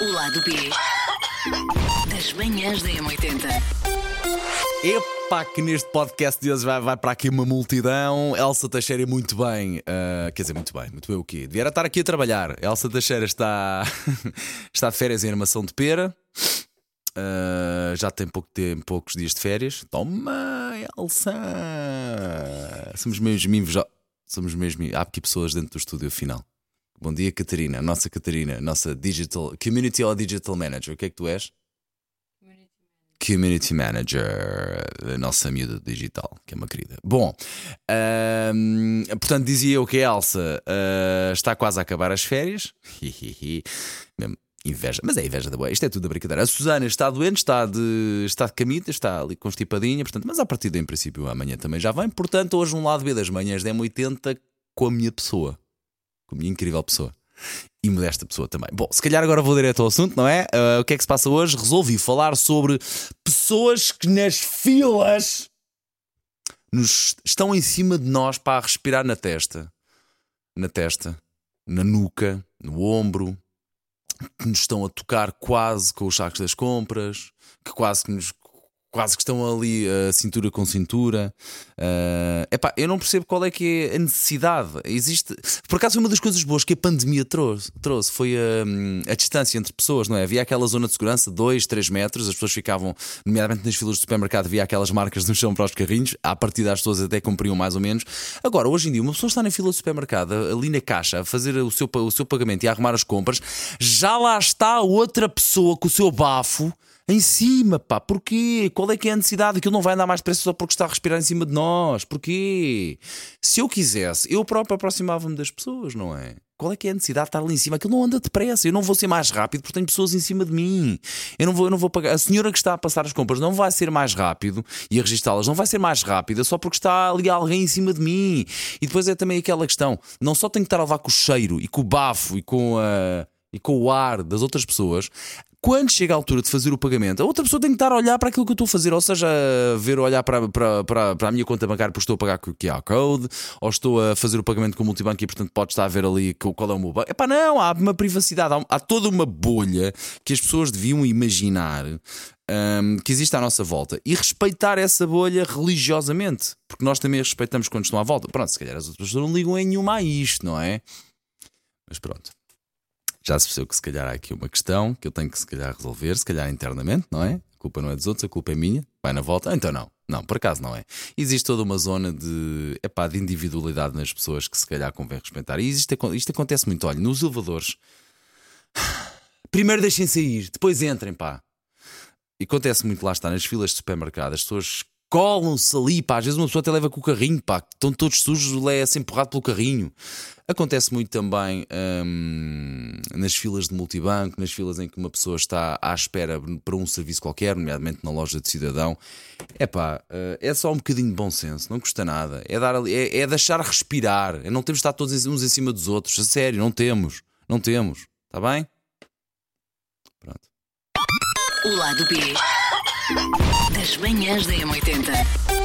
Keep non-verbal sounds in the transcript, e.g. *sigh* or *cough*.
O lado B das manhãs da M80. Epá, que neste podcast de hoje vai, vai para aqui uma multidão. Elsa Teixeira, muito bem. ah, quer dizer, muito bem, muito bem o quê? Devia estar aqui a trabalhar. Elsa Teixeira está, *laughs* está de férias em armação de pera. Ah, já tem pouco tempo, poucos dias de férias. Toma, Elsa! Somos mesmo mimos. Somos mesmo. Há aqui pessoas dentro do estúdio afinal. Bom dia, Catarina. Nossa Catarina, nossa digital, community ou digital manager. O que é que tu és? Community Manager, a nossa miúda digital, que é uma querida. Bom, ahm, portanto, dizia eu que a Elsa ah, está quase a acabar as férias. *laughs* Inveja, mas é inveja da boa. Isto é tudo a brincadeira. A Susana está doente, está de, está de camita, está ali constipadinha, portanto, mas a partir de em princípio amanhã também já vem. Portanto, hoje um lado B das manhãs da M80 com a minha pessoa, com a minha incrível pessoa e modesta pessoa também. Bom, se calhar agora vou direto ao assunto, não é? Ah, o que é que se passa hoje? Resolvi falar sobre pessoas que nas filas nos estão em cima de nós para respirar na testa, na testa, na nuca, no ombro, que nos estão a tocar quase com os sacos das compras, que quase que nos quase que estão ali a cintura com cintura. É epá, eu não percebo qual é que é a necessidade. Existe. Por acaso, uma das coisas boas que a pandemia trouxe, trouxe foi a, a distância entre pessoas, não é? Havia aquela zona de segurança, 2, 3 metros, as pessoas ficavam, nomeadamente nas filas do supermercado, havia aquelas marcas no chão para os carrinhos, à partida as pessoas até cumpriam mais ou menos. Agora, hoje em dia, uma pessoa está na fila do supermercado, ali na caixa, a fazer o seu, o seu pagamento e a arrumar as compras, já lá está outra pessoa com o seu bafo. Em cima, pá, porquê? Qual é que é a necessidade? Aquilo não vai andar mais depressa só porque está a respirar em cima de nós. Porquê? Se eu quisesse, eu próprio aproximava-me das pessoas, não é? Qual é que é a necessidade de estar ali em cima? Aquilo não anda depressa. Eu não vou ser mais rápido porque tenho pessoas em cima de mim. Eu não vou, eu não vou pagar. A senhora que está a passar as compras não vai ser mais rápido e a registá-las não vai ser mais rápida só porque está ali alguém em cima de mim. E depois é também aquela questão: não só tenho que estar a levar com o cheiro e com o bafo e com a e com o ar das outras pessoas, quando chega a altura de fazer o pagamento, a outra pessoa tem que estar a olhar para aquilo que eu estou a fazer, ou seja, ver, olhar para, para, para, para a minha conta bancária porque estou a pagar com o QR Code, ou estou a fazer o pagamento com o multibanco e portanto pode estar a ver ali qual é o meu banco. Epá, não, há uma privacidade, há, há toda uma bolha que as pessoas deviam imaginar hum, que existe à nossa volta e respeitar essa bolha religiosamente, porque nós também a respeitamos quando estão à volta. Pronto, se calhar as outras pessoas não ligam em nenhuma a isto, não é? Mas pronto. Já se percebeu que se calhar há aqui uma questão que eu tenho que se calhar resolver, se calhar internamente, não é? A culpa não é dos outros, a culpa é minha. Vai na volta. Então não. Não, por acaso não é. Existe toda uma zona de, epá, de individualidade nas pessoas que se calhar convém respeitar. E existe, isto acontece muito. Olha, nos elevadores, *sighs* primeiro deixem sair, depois entrem, pá. E acontece muito lá está, nas filas de supermercado, as pessoas colam-se ali, pá. Às vezes uma pessoa até leva com o carrinho, pá. Estão todos sujos, é assim empurrado pelo carrinho. Acontece muito também hum, nas filas de multibanco, nas filas em que uma pessoa está à espera para um serviço qualquer, nomeadamente na loja de cidadão. É pá, é só um bocadinho de bom senso, não custa nada. É, dar ali, é, é deixar respirar. É não temos de estar todos uns em cima dos outros. A sério, não temos. Não temos. Está bem? Pronto. O lado B das manhãs da M80.